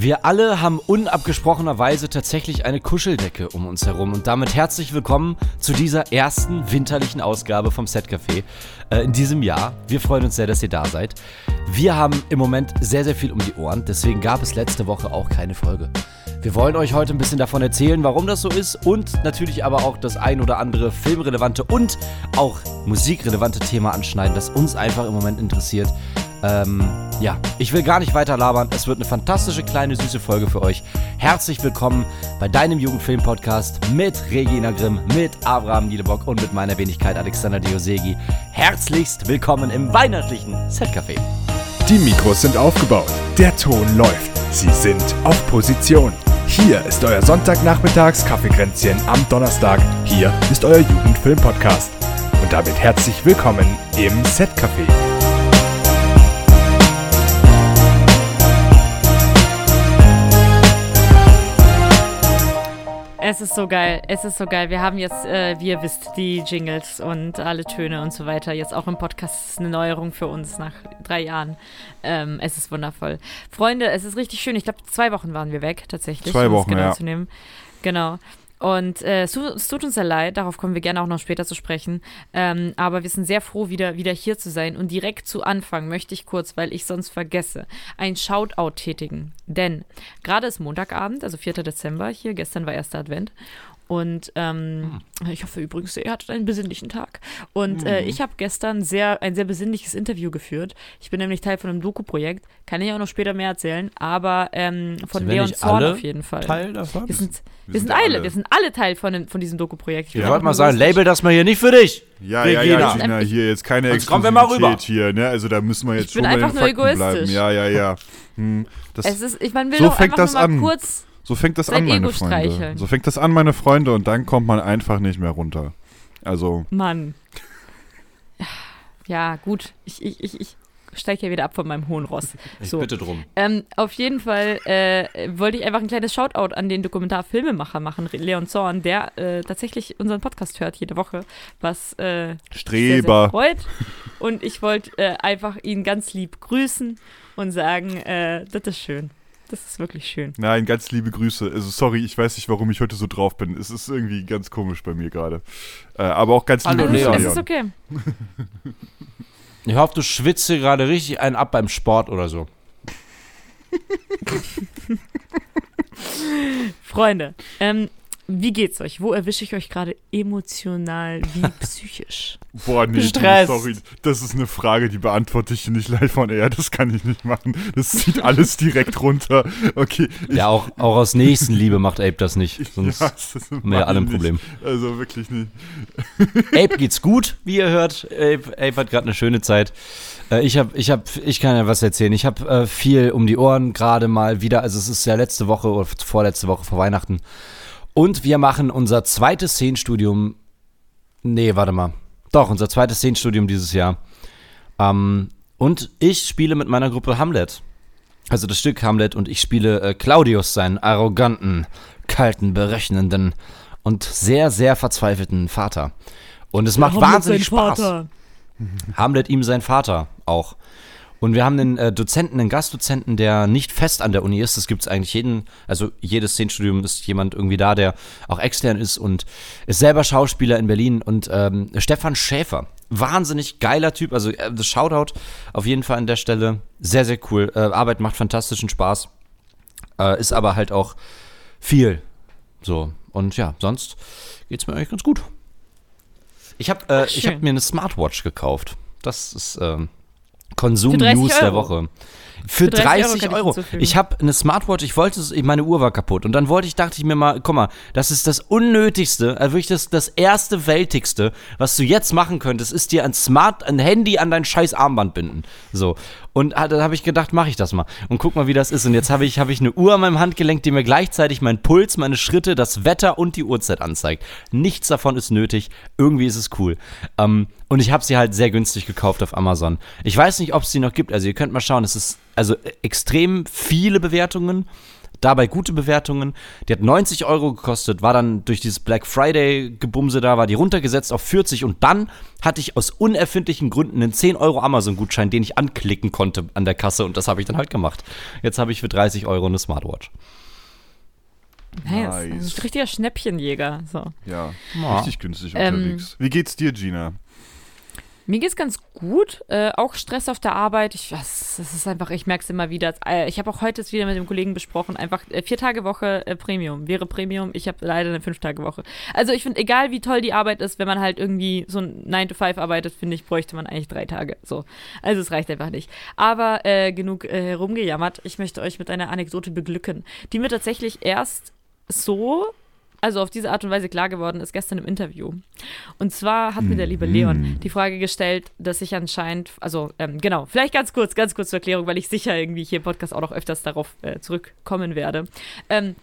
Wir alle haben unabgesprochenerweise tatsächlich eine Kuscheldecke um uns herum und damit herzlich willkommen zu dieser ersten winterlichen Ausgabe vom Set Café äh, in diesem Jahr. Wir freuen uns sehr, dass ihr da seid. Wir haben im Moment sehr, sehr viel um die Ohren, deswegen gab es letzte Woche auch keine Folge. Wir wollen euch heute ein bisschen davon erzählen, warum das so ist und natürlich aber auch das ein oder andere filmrelevante und auch musikrelevante Thema anschneiden, das uns einfach im Moment interessiert. Ähm, ja, ich will gar nicht weiter labern. Es wird eine fantastische kleine süße Folge für euch. Herzlich willkommen bei deinem Jugendfilm-Podcast mit Regina Grimm, mit Abraham Niedebock und mit meiner Wenigkeit Alexander Diosegi. Herzlichst willkommen im weihnachtlichen Setcafé. Die Mikros sind aufgebaut, der Ton läuft, sie sind auf Position. Hier ist euer Sonntagnachmittags Kaffeekränzchen am Donnerstag. Hier ist euer Jugendfilm-Podcast. Und damit herzlich willkommen im Setcafé. Es ist so geil, es ist so geil. Wir haben jetzt, äh, wie ihr wisst, die Jingles und alle Töne und so weiter. Jetzt auch im Podcast das ist eine Neuerung für uns nach drei Jahren. Ähm, es ist wundervoll. Freunde, es ist richtig schön. Ich glaube, zwei Wochen waren wir weg, tatsächlich. Zwei um es Wochen, genau ja. Zu nehmen. Genau. Und äh, es, tut, uns sehr leid, darauf kommen wir gerne auch noch später zu sprechen. Ähm, aber wir sind sehr froh, wieder, wieder hier zu sein. Und direkt zu Anfang möchte ich kurz, weil ich sonst vergesse, ein Shoutout tätigen. Denn gerade ist Montagabend, also 4. Dezember hier, gestern war erster Advent. Und ähm, ich hoffe übrigens, ihr hattet einen besinnlichen Tag. Und äh, ich habe gestern sehr, ein sehr besinnliches Interview geführt. Ich bin nämlich Teil von einem Doku-Projekt. Kann ich auch noch später mehr erzählen, aber ähm, von Leon Zorn alle auf jeden Fall. Teil davon? Wir sind, wir Wir sind, sind alle, alle. wir sind alle Teil von, dem, von diesem Doku-Projekt. Ich bin wollte mal sagen, label das mal hier nicht für dich. Ja, ja, Regina. ja, Regina, hier jetzt keine Sonst kommen wir mal rüber. Exklusivität hier, ne? Also da müssen wir jetzt Ich bin schon bei den einfach nur egoistisch. bleiben. Ja, ja, ja. Hm, das, Es ist, ich, man will So doch fängt einfach das nur mal an. kurz. So fängt das sein an, meine Ego Freunde. streicheln. So fängt das an, meine Freunde, und dann kommt man einfach nicht mehr runter. Also, Mann. Ja, gut. Ich, ich, ich, ich steige ja wieder ab von meinem hohen Ross. Ich So. bitte drum. Ähm, auf jeden Fall äh, wollte ich einfach ein kleines Shoutout an den Dokumentarfilmemacher machen, Leon Zorn, der äh, tatsächlich unseren Podcast hört jede Woche, was äh, sehr, sehr Streber. freut. Und ich wollte äh, einfach ihn ganz lieb grüßen und sagen, äh, das ist schön. Das ist wirklich schön. Nein, ganz liebe Grüße. Also sorry, ich weiß nicht, warum ich heute so drauf bin. Es ist irgendwie ganz komisch bei mir gerade. Äh, aber auch ganz Hallo, liebe Also, Grüße, Leon. es ist okay. Ich hoffe, du schwitzt hier gerade richtig einen ab beim Sport oder so. Freunde, ähm, wie geht's euch? Wo erwische ich euch gerade emotional wie psychisch? Boah, nee, du, Stress. sorry. Das ist eine Frage, die beantworte ich nicht live on air. Das kann ich nicht machen. Das zieht alles direkt runter. Okay. Ja, auch, auch aus Nächstenliebe macht Ape das nicht. Sonst Ja, das haben wir ja alle ein nicht. Problem. Also wirklich nicht. Ape geht's gut, wie ihr hört. Ape, Ape hat gerade eine schöne Zeit. Äh, ich hab, ich hab, ich kann ja was erzählen. Ich habe äh, viel um die Ohren gerade mal wieder. Also es ist ja letzte Woche oder vorletzte Woche vor Weihnachten. Und wir machen unser zweites Szenenstudium. Nee, warte mal. Doch, unser zweites Szenenstudium dieses Jahr. Ähm, und ich spiele mit meiner Gruppe Hamlet. Also das Stück Hamlet und ich spiele äh, Claudius, seinen arroganten, kalten, berechnenden und sehr, sehr verzweifelten Vater. Und es macht wahnsinnig Spaß. Hamlet ihm sein Vater auch. Und wir haben einen äh, Dozenten, einen Gastdozenten, der nicht fest an der Uni ist. Das gibt es eigentlich jeden, also jedes Szenenstudium ist jemand irgendwie da, der auch extern ist und ist selber Schauspieler in Berlin. Und ähm, Stefan Schäfer, wahnsinnig geiler Typ. Also äh, das Shoutout auf jeden Fall an der Stelle. Sehr, sehr cool. Äh, Arbeit macht fantastischen Spaß. Äh, ist aber halt auch viel. So. Und ja, sonst geht's mir eigentlich ganz gut. Ich habe äh, ich hab mir eine Smartwatch gekauft. Das ist ähm, Konsum-News 30 der. Woche. Für, Für 30 30 Euro Euro. Ich habe eine Smartwatch, ich wollte meine Uhr war kaputt. Und dann wollte ich, dachte ich mir mal, guck mal, das ist das Unnötigste, also wirklich das, das erste Weltigste, was du jetzt machen könntest, ist dir ein Smart, ein Handy an dein scheiß Armband binden. So. Und da habe ich gedacht, mache ich das mal. Und guck mal, wie das ist. Und jetzt habe ich, hab ich eine Uhr an meinem Handgelenk, die mir gleichzeitig meinen Puls, meine Schritte, das Wetter und die Uhrzeit anzeigt. Nichts davon ist nötig. Irgendwie ist es cool. Ähm, und ich habe sie halt sehr günstig gekauft auf Amazon. Ich weiß nicht, ob es sie noch gibt. Also ihr könnt mal schauen. Es ist also äh, extrem viele Bewertungen. dabei gute Bewertungen. Die hat 90 Euro gekostet, war dann durch dieses Black Friday-Gebumse da, war die runtergesetzt auf 40 und dann hatte ich aus unerfindlichen Gründen einen 10 Euro Amazon-Gutschein, den ich anklicken konnte an der Kasse und das habe ich dann halt gemacht. Jetzt habe ich für 30 Euro eine Smartwatch. Nice. Nice. Ein richtiger Schnäppchenjäger. So. Ja, Ja. richtig günstig Ähm, unterwegs. Wie geht's dir, Gina? Mir geht's ganz gut. Äh, auch Stress auf der Arbeit. Ich weiß, das ist einfach, ich merke es immer wieder. Äh, ich habe auch heute es wieder mit dem Kollegen besprochen. Einfach äh, vier Tage Woche äh, Premium. Wäre Premium. Ich habe leider eine fünf Tage Woche. Also ich finde, egal wie toll die Arbeit ist, wenn man halt irgendwie so ein 9 to 5 arbeitet, finde ich, bräuchte man eigentlich drei Tage. So. Also es reicht einfach nicht. Aber äh, genug äh, herumgejammert. Ich möchte euch mit einer Anekdote beglücken, die mir tatsächlich erst so also auf diese Art und Weise klar geworden ist gestern im Interview. Und zwar hat mir der liebe Leon die Frage gestellt, dass ich anscheinend, also ähm, genau, vielleicht ganz kurz, ganz kurz zur Erklärung, weil ich sicher irgendwie hier im Podcast auch noch öfters darauf äh, zurückkommen werde. Ähm,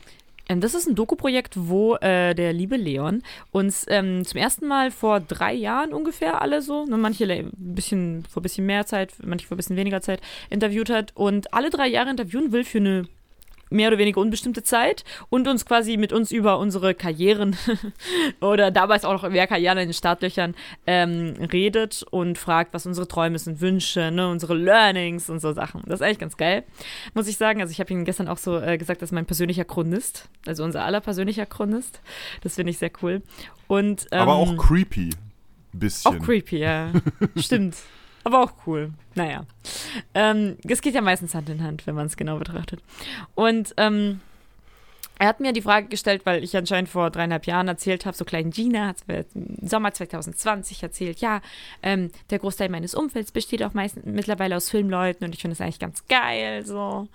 ähm, das ist ein Doku-Projekt, wo äh, der liebe Leon uns ähm, zum ersten Mal vor drei Jahren ungefähr alle so, ne, manche ein bisschen vor ein bisschen mehr Zeit, manche vor ein bisschen weniger Zeit interviewt hat und alle drei Jahre interviewen will für eine mehr oder weniger unbestimmte Zeit und uns quasi mit uns über unsere Karrieren oder damals auch noch mehr Karrieren in den Startlöchern ähm, redet und fragt, was unsere Träume sind, Wünsche, ne, unsere Learnings und so Sachen. Das ist eigentlich ganz geil, muss ich sagen. Also ich habe Ihnen gestern auch so äh, gesagt, das ist mein persönlicher Chronist, also unser aller persönlicher Chronist. Das finde ich sehr cool. Und, ähm, Aber auch creepy. Bisschen. auch creepy, ja. Stimmt. Aber auch cool. Naja. Ähm, es geht ja meistens Hand in Hand, wenn man es genau betrachtet. Und ähm, er hat mir die Frage gestellt, weil ich anscheinend vor dreieinhalb Jahren erzählt habe, so kleinen Gina hat mir im Sommer 2020 erzählt, ja, ähm, der Großteil meines Umfelds besteht auch meistens mittlerweile aus Filmleuten und ich finde das eigentlich ganz geil, so.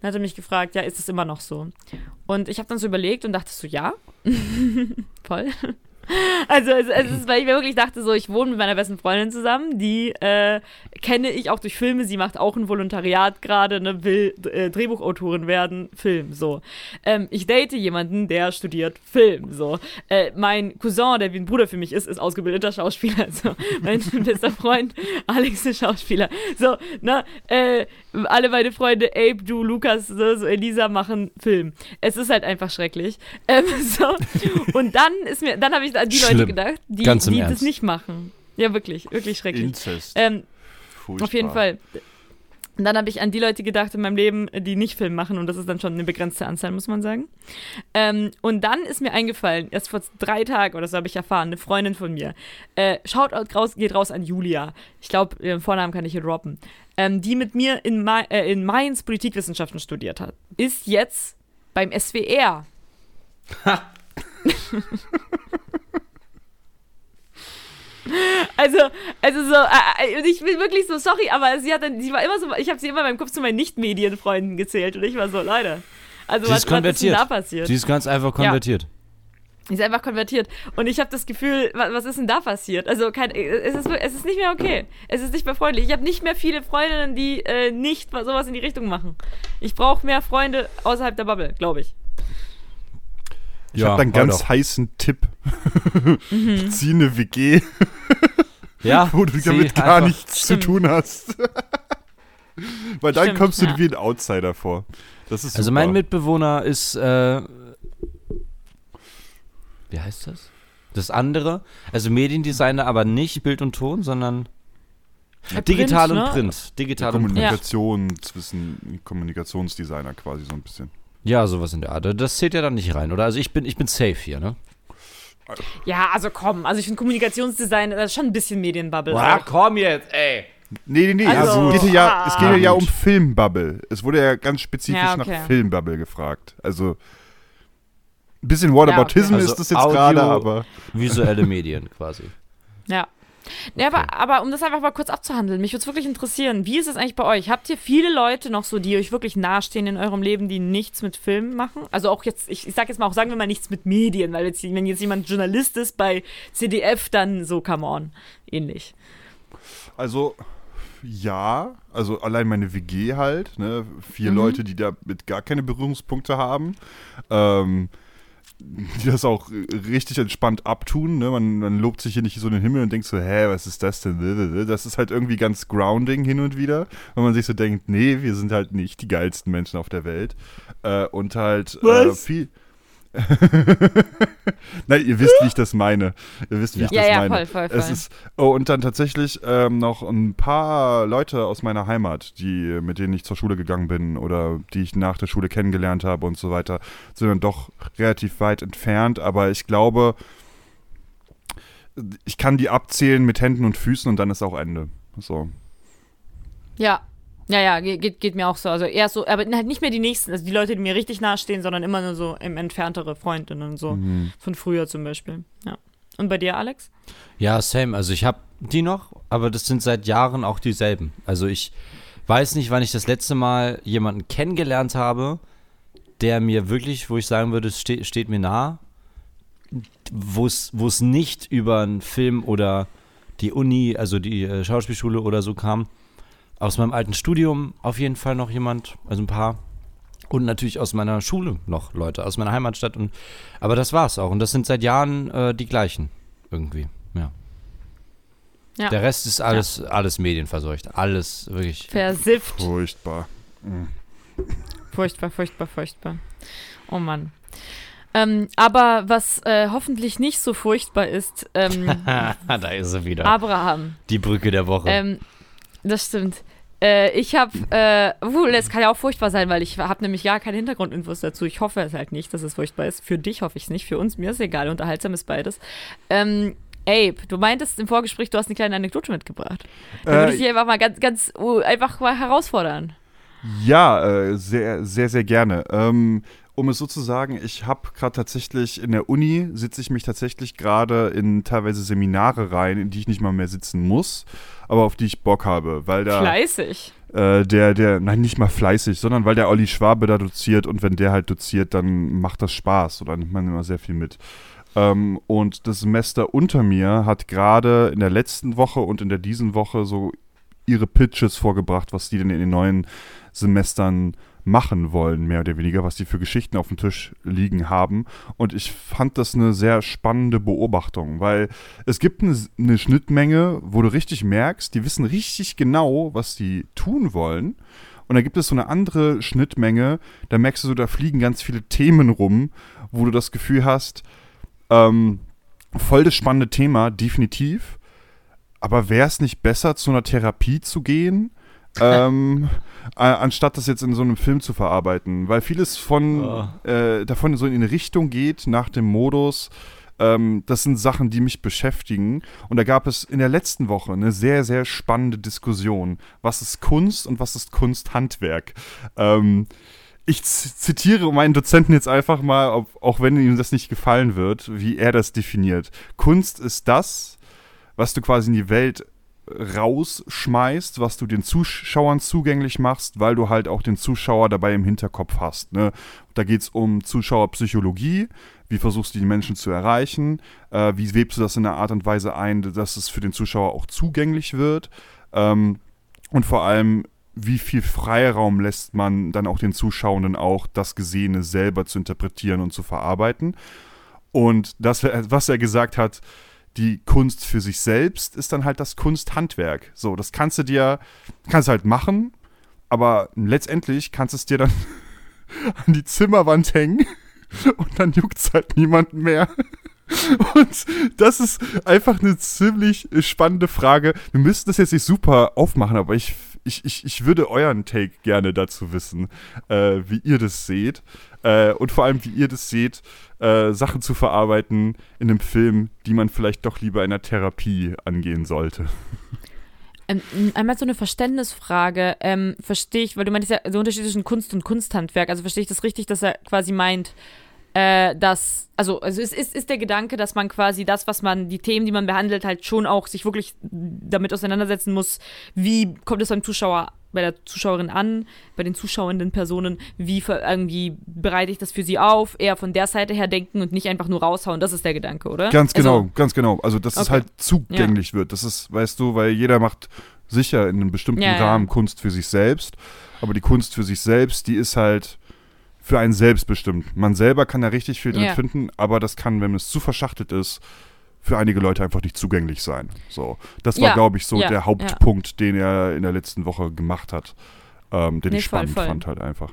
Und hat er mich gefragt, ja, ist es immer noch so? Und ich habe dann so überlegt und dachte so, ja, voll. Also es, es ist, weil ich mir wirklich dachte, so, ich wohne mit meiner besten Freundin zusammen, die äh, kenne ich auch durch Filme, sie macht auch ein Volontariat gerade, ne, will äh, Drehbuchautorin werden, Film, so. Ähm, ich date jemanden, der studiert Film, so. Äh, mein Cousin, der wie ein Bruder für mich ist, ist ausgebildeter Schauspieler, so. Mein bester Freund, Alex ist Schauspieler, so, ne, äh, alle meine Freunde, Abe, du, Lukas, so, so Elisa machen Film. Es ist halt einfach schrecklich. Ähm, so. Und dann ist mir, dann habe ich an die Leute Schlimm. gedacht, die, Ganz im die das nicht machen. Ja, wirklich, wirklich schrecklich. Inzest. Ähm, auf jeden Fall. Und dann habe ich an die Leute gedacht in meinem Leben, die nicht Film machen. Und das ist dann schon eine begrenzte Anzahl, muss man sagen. Ähm, und dann ist mir eingefallen, erst vor drei Tagen oder so habe ich erfahren, eine Freundin von mir. Äh, Shoutout raus, geht raus an Julia. Ich glaube, ihren Vornamen kann ich hier droppen. Ähm, die mit mir in, Ma äh, in Mainz Politikwissenschaften studiert hat. Ist jetzt beim SWR. Also, also so, äh, äh, ich bin wirklich so sorry, aber sie hat dann, sie war immer so, ich habe sie immer in meinem Kopf zu meinen Nicht-Medienfreunden gezählt und ich war so, Leute. Also Sie was, ist was ist denn konvertiert. da passiert? Sie ist ganz einfach konvertiert. Sie ist einfach konvertiert. Und ich habe das Gefühl, was, was ist denn da passiert? Also kein, es, ist, es ist nicht mehr okay. Es ist nicht mehr freundlich. Ich habe nicht mehr viele Freundinnen, die äh, nicht sowas in die Richtung machen. Ich brauche mehr Freunde außerhalb der Bubble, glaube ich. Ich Ja, habe einen ganz doch. heißen Tipp. Mhm. Zieh eine WG, Ja, wo du damit gar einfach- nichts Stimmt. zu tun hast. Weil dann Stimmt, kommst du ja. wie ein Outsider vor. Das ist Also mein Mitbewohner ist, äh, wie heißt das? Das andere, also Mediendesigner, aber nicht Bild und Ton, sondern Ja, digital Print, und ne? Print. Digital und Print. Kommunikation zwischen Kommunikationsdesigner quasi so ein bisschen. Ja, sowas in der Art. Das zählt ja dann nicht rein, oder? Also ich bin, ich bin safe hier, ne? Ja, also komm. Also ich finde Kommunikationsdesign, das ist schon ein bisschen Medienbubble. Boah, komm jetzt, ey. Nee, nee, nee. Also- es geht hier ja, es geht Ah. ja Gut. um Filmbubble. Es wurde ja ganz spezifisch Ja, okay. nach Filmbubble gefragt. Also ein bisschen Whataboutism Ja, okay. ist Also das jetzt Audio- gerade, aber Visuelle Medien quasi. Ja. Ja, aber, aber um das einfach mal kurz abzuhandeln, mich würde es wirklich interessieren, wie ist es eigentlich bei euch? Habt ihr viele Leute noch so, die euch wirklich nahestehen in eurem Leben, die nichts mit Filmen machen? Also auch jetzt, ich, ich sag jetzt mal auch, sagen wir mal nichts mit Medien, weil jetzt, wenn jetzt jemand Journalist ist bei CDF, dann so, come on, ähnlich. also ja, also allein meine WG halt, ne? Vier Mhm. Leute, die damit gar keine Berührungspunkte haben. Ähm, die das auch richtig entspannt abtun. Ne? Man, man lobt sich hier nicht so in den Himmel und denkt so, hä, was ist das denn? Das ist halt irgendwie ganz grounding hin und wieder, wenn man sich so denkt, nee, wir sind halt nicht die geilsten Menschen auf der Welt. Äh, und halt äh, viel. Nein, ihr wisst, wie ich das meine. Ihr wisst, wie ich Ja, das ja, meine. voll, voll, voll. Es ist, oh, und dann tatsächlich ähm, noch ein paar Leute aus meiner Heimat, die, mit denen ich zur Schule gegangen bin oder die ich nach der Schule kennengelernt habe und so weiter, sind dann doch relativ weit entfernt. Aber ich glaube, ich kann die abzählen mit Händen und Füßen und dann ist auch Ende. So. Ja. Ja, ja, ge- geht, geht mir auch so. Also eher so, aber halt nicht mehr die nächsten, also die Leute, die mir richtig nahestehen, sondern immer nur so im entferntere Freundinnen, so Mhm. von früher zum Beispiel. Ja. Und bei dir, Alex? Ja, same. Also ich habe die noch, aber das sind seit Jahren auch dieselben. Also ich weiß nicht, wann ich das letzte Mal jemanden kennengelernt habe, der mir wirklich, wo ich sagen würde, es ste steht mir nah, wo es wo es nicht über einen Film oder die Uni, also die äh, Schauspielschule oder so kam. Aus meinem alten Studium auf jeden Fall noch jemand, also ein paar. Und natürlich aus meiner Schule noch Leute, aus meiner Heimatstadt. Und, aber das war's auch. Und das sind seit Jahren äh, die gleichen. Irgendwie, ja. Ja. Der Rest ist alles, alles medienverseucht. Alles wirklich. Versifft. Furchtbar. Furchtbar, furchtbar, furchtbar. Oh Mann. Ähm, aber was äh, hoffentlich nicht so furchtbar ist, ähm, da ist sie wieder. Abraham. Die Brücke der Woche. Ähm, das stimmt. Äh, ich habe, äh, obwohl, es kann ja auch furchtbar sein, weil ich habe nämlich gar keine Hintergrundinfos dazu. Ich hoffe es halt nicht, dass es furchtbar ist. Für dich hoffe ich es nicht, für uns, mir ist egal, unterhaltsam ist beides. Ähm, Abe, du meintest im Vorgespräch, du hast eine kleine Anekdote mitgebracht. Da würde ich Äh, dich einfach mal ganz, ganz, uh, einfach mal herausfordern. Ja, äh, sehr, sehr, sehr gerne. Ähm, um es so zu sagen, ich habe gerade tatsächlich in der Uni, sitze ich mich tatsächlich gerade in teilweise Seminare rein, in die ich nicht mal mehr sitzen muss, aber auf die ich Bock habe, weil da Fleißig. äh, der, der, nein, nicht mal fleißig, sondern weil der Olli Schwabe da doziert und wenn der halt doziert, dann macht das Spaß oder nimmt man immer sehr viel mit. Ähm, und das Semester unter mir hat gerade in der letzten Woche und in der diesen Woche so ihre Pitches vorgebracht, was die denn in den neuen Semestern machen wollen, mehr oder weniger, was die für Geschichten auf dem Tisch liegen haben. Und ich fand das eine sehr spannende Beobachtung, weil es gibt eine, eine Schnittmenge, wo du richtig merkst, die wissen richtig genau, was die tun wollen. Und da gibt es so eine andere Schnittmenge, da merkst du so, da fliegen ganz viele Themen rum, wo du das Gefühl hast, ähm, voll das spannende Thema, definitiv. Aber wäre es nicht besser, zu einer Therapie zu gehen, ähm, äh, anstatt das jetzt in so einem Film zu verarbeiten? Weil vieles von Oh. äh, davon so in eine Richtung geht, nach dem Modus. Ähm, das sind Sachen, die mich beschäftigen. Und da gab es in der letzten Woche eine sehr, sehr spannende Diskussion. Was ist Kunst und was ist Kunsthandwerk? Ähm, ich zitiere meinen Dozenten jetzt einfach mal, ob, auch wenn ihm das nicht gefallen wird, wie er das definiert. Kunst ist das, was du quasi in die Welt rausschmeißt, was du den Zuschauern zugänglich machst, weil du halt auch den Zuschauer dabei im Hinterkopf hast. Ne? Da geht es um Zuschauerpsychologie, wie versuchst du die Menschen zu erreichen, äh, wie webst du das in einer Art und Weise ein, dass es für den Zuschauer auch zugänglich wird ähm, und vor allem, wie viel Freiraum lässt man dann auch den Zuschauenden auch, das Gesehene selber zu interpretieren und zu verarbeiten. Und das, was er gesagt hat, die Kunst für sich selbst ist dann halt das Kunsthandwerk. So, das kannst du dir, kannst du halt machen, aber letztendlich kannst du es dir dann an die Zimmerwand hängen und dann juckt es halt niemanden mehr. Und das ist einfach eine ziemlich spannende Frage. Wir müssten das jetzt nicht super aufmachen, aber ich, ich, ich, ich würde euren Take gerne dazu wissen, äh, wie ihr das seht. Äh, und vor allem, wie ihr das seht, äh, Sachen zu verarbeiten in einem Film, die man vielleicht doch lieber in einer Therapie angehen sollte. Ähm, einmal so eine Verständnisfrage. Ähm, verstehe ich, weil du meintest ja, so Unterschied zwischen Kunst und Kunsthandwerk. Also verstehe ich das richtig, dass er quasi meint, äh, dass, also, also es ist, ist der Gedanke, dass man quasi das, was man, die Themen, die man behandelt, halt schon auch sich wirklich damit auseinandersetzen muss, wie kommt es beim Zuschauer, bei der Zuschauerin an, bei den zuschauenden Personen, wie irgendwie bereite ich das für sie auf, eher von der Seite her denken und nicht einfach nur raushauen. Das ist der Gedanke, oder? Ganz genau, Also, ganz genau. Also, dass es Okay. halt zugänglich wird. Das ist, weißt du, weil jeder macht sicher in einem bestimmten Ja, ja. Rahmen Kunst für sich selbst. Aber die Kunst für sich selbst, die ist halt für einen selbst bestimmt. Man selber kann da richtig viel drin Ja. finden, aber das kann, wenn es zu verschachtelt ist, für einige Leute einfach nicht zugänglich sein. So, das war, Ja, glaube ich, so ja, der ja. Hauptpunkt, den er in der letzten Woche gemacht hat, ähm, den Nee, ich voll, spannend voll. fand halt einfach.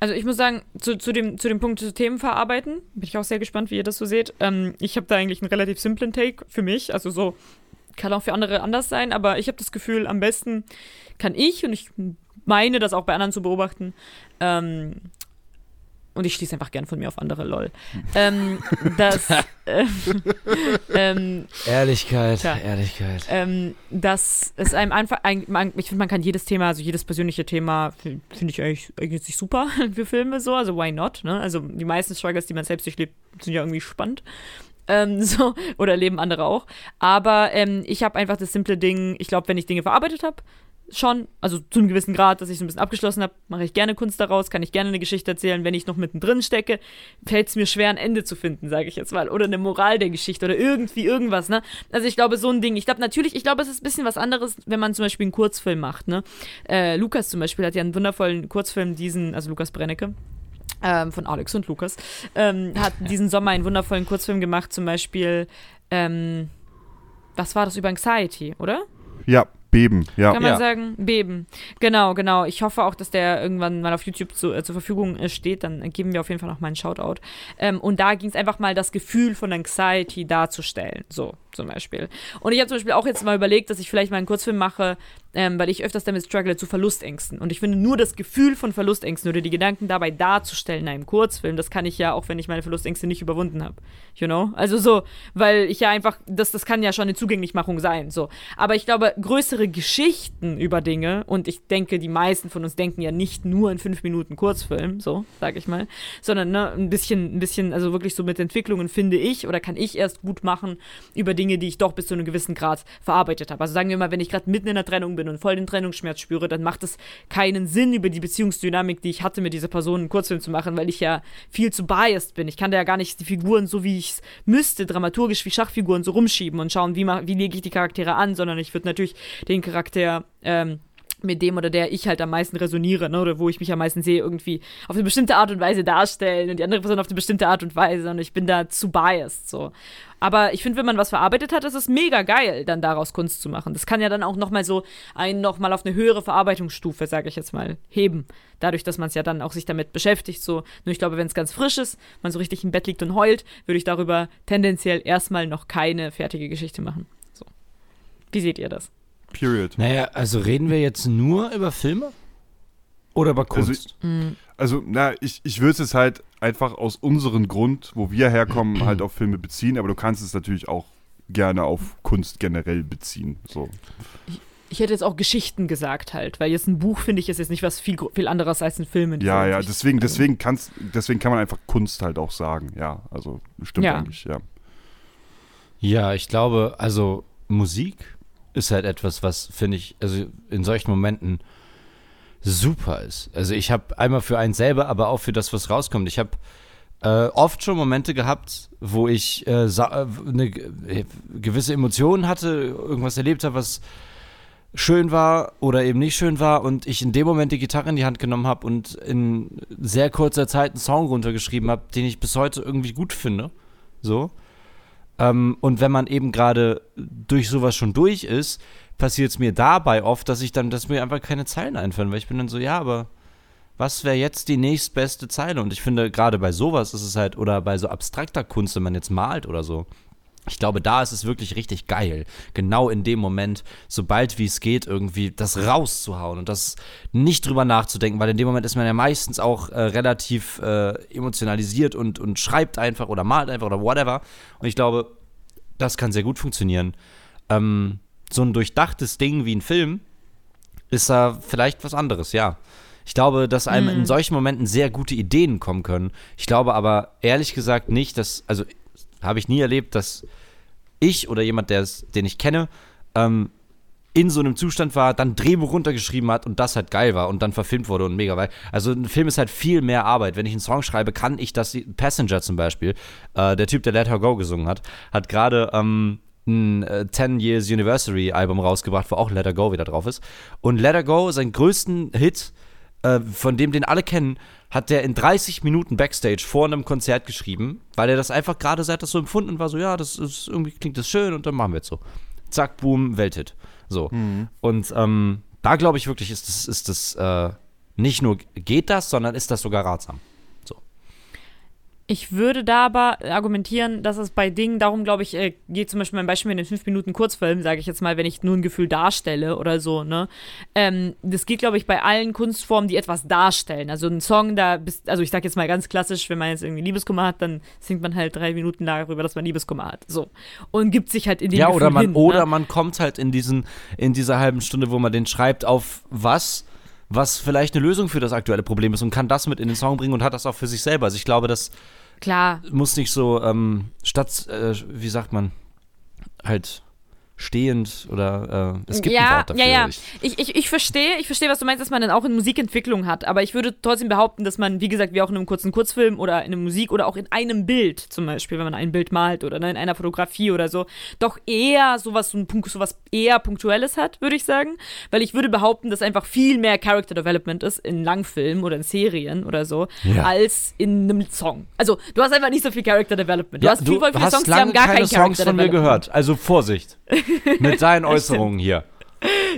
Also ich muss sagen, zu, zu, dem, zu dem Punkt zu Themen verarbeiten, bin ich auch sehr gespannt, wie ihr das so seht. Ähm, ich habe da eigentlich einen relativ simplen Take für mich. Also so kann auch für andere anders sein, aber ich habe das Gefühl, am besten kann ich, und ich meine das auch bei anderen zu beobachten, ähm, und ich schließe einfach gern von mir auf andere, lol, ähm, dass, äh, ähm, Ehrlichkeit, Tja. Ehrlichkeit. ähm, dass es einem einfach, ein, man, ich finde, man kann jedes Thema, also jedes persönliche Thema, fi- finde ich eigentlich, eigentlich nicht super für Filme so, also why not, ne? Also die meisten Struggles, die man selbst durchlebt, sind ja irgendwie spannend. Ähm, so, oder leben andere auch. Aber ähm, ich habe einfach das simple Ding, ich glaube, wenn ich Dinge verarbeitet habe, schon, also zu einem gewissen Grad, dass ich so ein bisschen abgeschlossen habe, mache ich gerne Kunst daraus, kann ich gerne eine Geschichte erzählen. Wenn ich noch mittendrin stecke, fällt es mir schwer, ein Ende zu finden, sage ich jetzt mal. Oder eine Moral der Geschichte oder irgendwie irgendwas, ne? Also ich glaube, so ein Ding. Ich glaube natürlich, ich glaube, es ist ein bisschen was anderes, wenn man zum Beispiel einen Kurzfilm macht, ne? Äh, Lukas zum Beispiel hat ja einen wundervollen Kurzfilm, diesen, also Lukas Brennecke, ähm, von Alex und Lukas, ähm, hat diesen Sommer einen wundervollen Kurzfilm gemacht, zum Beispiel, ähm, was war das über Anxiety, oder? Ja, Beben, ja. Kann man Ja. sagen, Beben. Genau, genau. Ich hoffe auch, dass der irgendwann mal auf YouTube zu, äh, zur Verfügung äh, steht. Dann äh, geben wir auf jeden Fall noch mal einen Shoutout. Ähm, und da ging es einfach mal, das Gefühl von Anxiety darzustellen. So, zum Beispiel. Und ich habe zum Beispiel auch jetzt mal überlegt, dass ich vielleicht mal einen Kurzfilm mache, ähm, weil ich öfters damit struggle zu Verlustängsten. Und ich finde, nur das Gefühl von Verlustängsten oder die Gedanken dabei darzustellen in einem Kurzfilm, das kann ich ja, auch wenn ich meine Verlustängste nicht überwunden habe. You know? Also so, weil ich ja einfach, das, das kann ja schon eine Zugänglichmachung sein. So. Aber ich glaube, größere Geschichten über Dinge, und ich denke, die meisten von uns denken ja nicht nur in fünf Minuten Kurzfilm, so, sag ich mal, sondern ne, ein bisschen, ein bisschen, also wirklich so mit Entwicklungen finde ich oder kann ich erst gut machen über Dinge, die ich doch bis zu einem gewissen Grad verarbeitet habe. Also sagen wir mal, wenn ich gerade mitten in der Trennung bin und voll den Trennungsschmerz spüre, dann macht es keinen Sinn, über die Beziehungsdynamik, die ich hatte mit dieser Person, einen Kurzfilm zu machen, weil ich ja viel zu biased bin. Ich kann da ja gar nicht die Figuren so, wie ich es müsste, dramaturgisch wie Schachfiguren so rumschieben und schauen, wie, wie lege ich die Charaktere an, sondern ich würde natürlich den Charakter, ähm, mit dem oder der ich halt am meisten resoniere, ne, oder wo ich mich am meisten sehe, irgendwie auf eine bestimmte Art und Weise darstellen und die andere Person auf eine bestimmte Art und Weise und ich bin da zu biased, so. Aber ich finde, wenn man was verarbeitet hat, ist es mega geil, dann daraus Kunst zu machen. Das kann ja dann auch nochmal so einen nochmal auf eine höhere Verarbeitungsstufe, sage ich jetzt mal, heben. Dadurch, dass man es ja dann auch sich damit beschäftigt, so. Nur ich glaube, wenn es ganz frisch ist, man so richtig im Bett liegt und heult, würde ich darüber tendenziell erstmal noch keine fertige Geschichte machen. So. Wie seht ihr das? Period. Naja, also reden wir jetzt nur über Filme? Oder über Also Kunst? Also, na, ich, ich würde es jetzt halt einfach aus unserem Grund, wo wir herkommen, halt auf Filme beziehen, aber du kannst es natürlich auch gerne auf Kunst generell beziehen. So. Ich hätte jetzt auch Geschichten gesagt halt, weil jetzt ein Buch, finde ich, ist jetzt nicht was viel, viel anderes als ein Film. in Ja, ja, deswegen, deswegen, kannst, deswegen kann man einfach Kunst halt auch sagen, ja. Also stimmt Ja. eigentlich, ja. Ja, ich glaube, also Musik ist halt etwas, was, finde ich, also in solchen Momenten super ist. Also ich habe einmal für einen selber, aber auch für das, was rauskommt. Ich habe äh, oft schon Momente gehabt, wo ich äh, äh, eine äh, gewisse Emotion hatte, irgendwas erlebt habe, was schön war oder eben nicht schön war und ich in dem Moment die Gitarre in die Hand genommen habe und in sehr kurzer Zeit einen Song runtergeschrieben habe, den ich bis heute irgendwie gut finde. So. Ähm, und wenn man eben gerade durch sowas schon durch ist, passiert es mir dabei oft, dass ich dann, dass mir einfach keine Zeilen einfallen, weil ich bin dann so, ja, aber was wäre jetzt die nächstbeste Zeile? Und ich finde, gerade bei sowas ist es halt, oder bei so abstrakter Kunst, wenn man jetzt malt oder so, ich glaube, da ist es wirklich richtig geil, genau in dem Moment, sobald wie es geht, irgendwie das rauszuhauen und das nicht drüber nachzudenken, weil in dem Moment ist man ja meistens auch äh, relativ äh, emotionalisiert und, und schreibt einfach oder malt einfach oder whatever. Und ich glaube, das kann sehr gut funktionieren. Ähm, so ein durchdachtes Ding wie ein Film ist da vielleicht was anderes, ja. Ich glaube, dass einem in solchen Momenten sehr gute Ideen kommen können. Ich glaube aber ehrlich gesagt nicht, dass, also habe ich nie erlebt, dass ich oder jemand, den ich kenne, ähm, in so einem Zustand war, dann Drehbuch runtergeschrieben hat und das halt geil war und dann verfilmt wurde und mega geil. Also ein Film ist halt viel mehr Arbeit. Wenn ich einen Song schreibe, kann ich das, Passenger zum Beispiel, äh, der Typ, der Let Her Go gesungen hat, hat gerade ähm, ein äh, 10 Years Anniversary Album rausgebracht, wo auch Let Her Go wieder drauf ist. Und Let Her Go, seinen größten Hit, äh, von dem den alle kennen, hat der in 30 Minuten Backstage vor einem Konzert geschrieben, weil er das einfach gerade seit das so empfunden und war so, ja, das ist irgendwie klingt das schön und dann machen wir jetzt so. Zack, boom, Welthit. So. Und ähm, da glaube ich wirklich, ist das, ist das äh, nicht nur geht das, sondern ist das sogar ratsam. Ich würde da aber argumentieren, dass es bei Dingen darum, glaube ich, äh, geht zum Beispiel mein Beispiel mit den 5 Minuten Kurzfilm, sage ich jetzt mal, wenn ich nur ein Gefühl darstelle oder so, ne? Ähm, das geht, glaube ich, bei allen Kunstformen, die etwas darstellen. Also ein Song, da bist, also ich sage jetzt mal ganz klassisch, wenn man jetzt irgendwie Liebeskummer hat, dann singt man halt drei Minuten darüber, dass man Liebeskummer hat. So. Und gibt sich halt in den Ja, Gefühl oder man, hin, oder ne? man kommt halt in diesen, in dieser halben Stunde, wo man den schreibt, auf was, was vielleicht eine Lösung für das aktuelle Problem ist und kann das mit in den Song bringen und hat das auch für sich selber. Also ich glaube, das Klar, muss nicht so ähm, statt, äh, wie sagt man, halt stehend oder äh, es gibt ein ja, Wort dafür. ja, ja. Ich, Ich, ich, verstehe, ich verstehe, was du meinst, dass man dann auch in Musikentwicklung hat. Aber ich würde trotzdem behaupten, dass man, wie gesagt, wie auch in einem kurzen Kurzfilm oder in einer Musik oder auch in einem Bild, zum Beispiel, wenn man ein Bild malt oder ne, in einer Fotografie oder so, doch eher sowas, ein sowas eher Punktuelles hat, würde ich sagen. Weil ich würde behaupten, dass einfach viel mehr Character Development ist in Langfilmen oder in Serien oder so, Ja. als in einem Song. Also, du hast einfach nicht so viel Character Development. Du ja, hast viel, viele hast Songs, die haben gar keine kein Songs Character von mir gehört. Also Vorsicht mit deinen Äußerungen hier.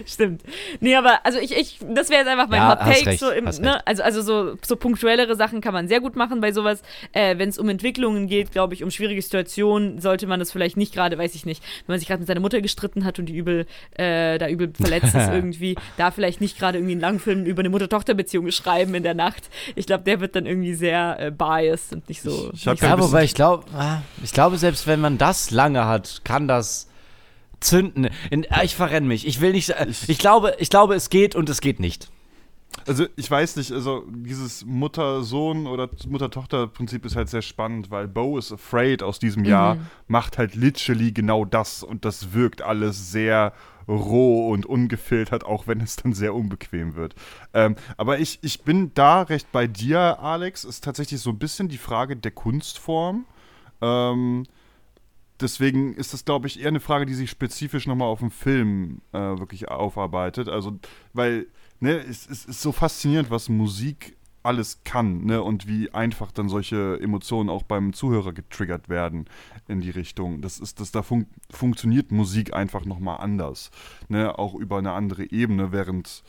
Stimmt. Nee, aber also ich, ich das wäre jetzt einfach mein Ja, Hot Take. recht, so im, ne? Also, also so, so punktuellere Sachen kann man sehr gut machen bei sowas. Äh, Wenn es um Entwicklungen geht, glaube ich, um schwierige Situationen, sollte man das vielleicht nicht gerade, weiß ich nicht, wenn man sich gerade mit seiner Mutter gestritten hat und die übel, äh, da übel verletzt ist irgendwie, da vielleicht nicht gerade irgendwie einen Langfilm über eine Mutter-Tochter-Beziehung schreiben in der Nacht. Ich glaube, der wird dann irgendwie sehr äh, biased und nicht so. Ich nicht ja wobei ich glaube, ich glaube, selbst wenn man das lange hat, kann das zünden. In, äh, ich verrenne mich. Ich will nicht. äh, Ich glaube, ich glaube, es geht und es geht nicht. Also ich weiß nicht, also dieses Mutter-Sohn- oder Mutter-Tochter-Prinzip ist halt sehr spannend, weil Bo is Afraid aus diesem Jahr macht halt literally genau das und das wirkt alles sehr roh und ungefiltert, auch wenn es dann sehr unbequem wird. Ähm, aber ich, ich bin da recht bei dir, Alex, ist tatsächlich so ein bisschen die Frage der Kunstform. Ähm, deswegen ist das, glaube ich, eher eine Frage, die sich spezifisch nochmal auf den Film äh, wirklich aufarbeitet. Also, weil, ne, es, es ist so faszinierend, was Musik alles kann, ne, und wie einfach dann solche Emotionen auch beim Zuhörer getriggert werden in die Richtung. Das ist, das da fun funktioniert Musik einfach nochmal anders, ne, auch über eine andere Ebene, während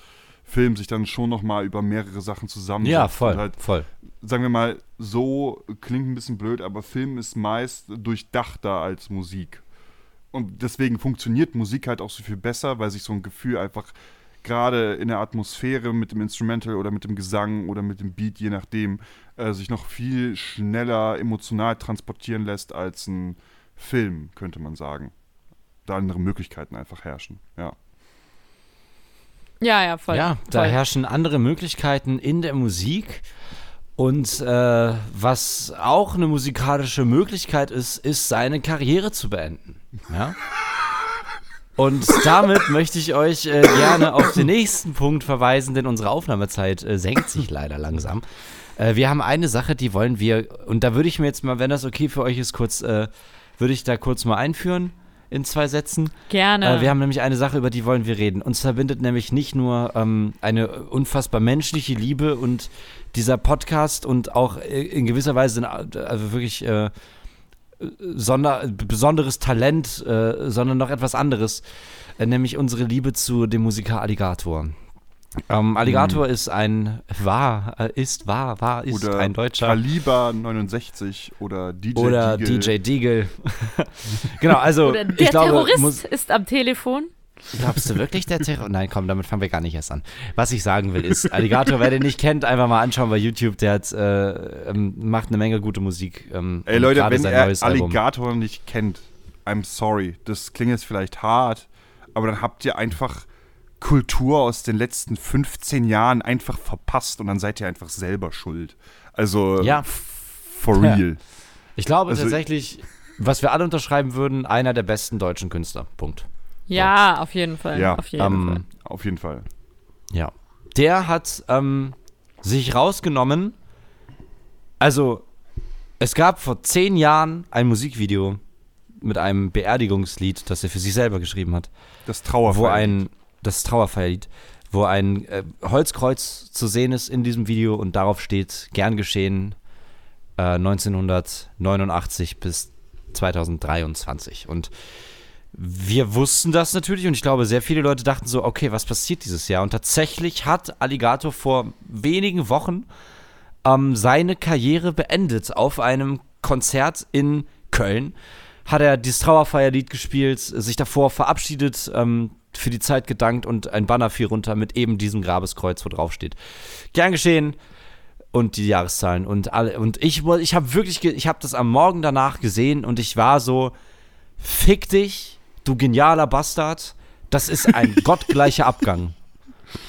Film sich dann schon nochmal über mehrere Sachen zusammensetzt. Ja, voll, Und halt voll. sagen wir mal, so klingt ein bisschen blöd, aber Film ist meist durchdachter als Musik. Und deswegen funktioniert Musik halt auch so viel besser, weil sich so ein Gefühl einfach gerade in der Atmosphäre mit dem Instrumental oder mit dem Gesang oder mit dem Beat, je nachdem, äh, sich noch viel schneller emotional transportieren lässt als ein Film, könnte man sagen. Da andere Möglichkeiten einfach herrschen, ja. Ja, ja, voll. ja, da voll. herrschen andere Möglichkeiten in der Musik. Und äh, was auch eine musikalische Möglichkeit ist, ist seine Karriere zu beenden. Ja? Und damit möchte ich euch äh, gerne auf den nächsten Punkt verweisen, denn unsere Aufnahmezeit äh, senkt sich leider langsam. Äh, wir haben eine Sache, die wollen wir, und da würde ich mir jetzt mal, wenn das okay für euch ist, kurz, äh, würde ich da kurz mal einführen in zwei Sätzen. Gerne. Äh, wir haben nämlich eine Sache, über die wollen wir reden. Uns verbindet nämlich nicht nur ähm, eine unfassbar menschliche Liebe und dieser Podcast und auch äh, in gewisser Weise also wirklich äh, sonder, besonderes Talent, äh, sondern noch etwas anderes, äh, nämlich unsere Liebe zu dem Musiker Alligator. Ähm, Alligator ist ein, war, äh, ist, war, war, ist Oder ein Deutscher. Kaliber 69 oder DJ oder Deagle. DJ Deagle. genau, also Oder der ich glaube, Terrorist ist am Telefon. Glaubst du wirklich der Terror? Nein, komm, damit fangen wir gar nicht erst an. Was ich sagen will, ist, Alligator, wer den nicht kennt, einfach mal anschauen bei YouTube. Der hat, äh, ähm, macht eine Menge gute Musik. Ähm, Ey Leute, wenn sein ihr neues Album. Alligator nicht kennt, I'm sorry. Das klingt jetzt vielleicht hart, aber dann habt ihr einfach Kultur aus den letzten 15 Jahren einfach verpasst und dann seid ihr einfach selber schuld. Also Ja. for real. Ich glaube Also- tatsächlich, was wir alle unterschreiben würden, einer der besten deutschen Künstler. Punkt. Ja, auf jeden Fall. Ja, auf jeden Fall. Ähm, Auf jeden Fall. Ja. Der hat ähm, sich rausgenommen. Also, es gab vor zehn Jahren ein Musikvideo mit einem Beerdigungslied, das er für sich selber geschrieben hat. Das Trauerfeier. wo ein das Trauerfeierlied, wo ein äh, Holzkreuz zu sehen ist in diesem Video und darauf steht gern geschehen äh, 1989 bis 2023. Und wir wussten das natürlich und ich glaube, sehr viele Leute dachten so, okay, was passiert dieses Jahr? Und tatsächlich hat Alligator vor wenigen Wochen ähm, seine Karriere beendet auf einem Konzert in Köln. Hat er dieses Trauerfeierlied gespielt, sich davor verabschiedet, ähm, für die Zeit gedankt und ein Banner fiel runter mit eben diesem Grabeskreuz, wo drauf steht. Gern geschehen und die Jahreszahlen und alle und ich ich habe wirklich ich habe das am Morgen danach gesehen und ich war so fick dich du genialer Bastard, das ist ein gottgleicher Abgang.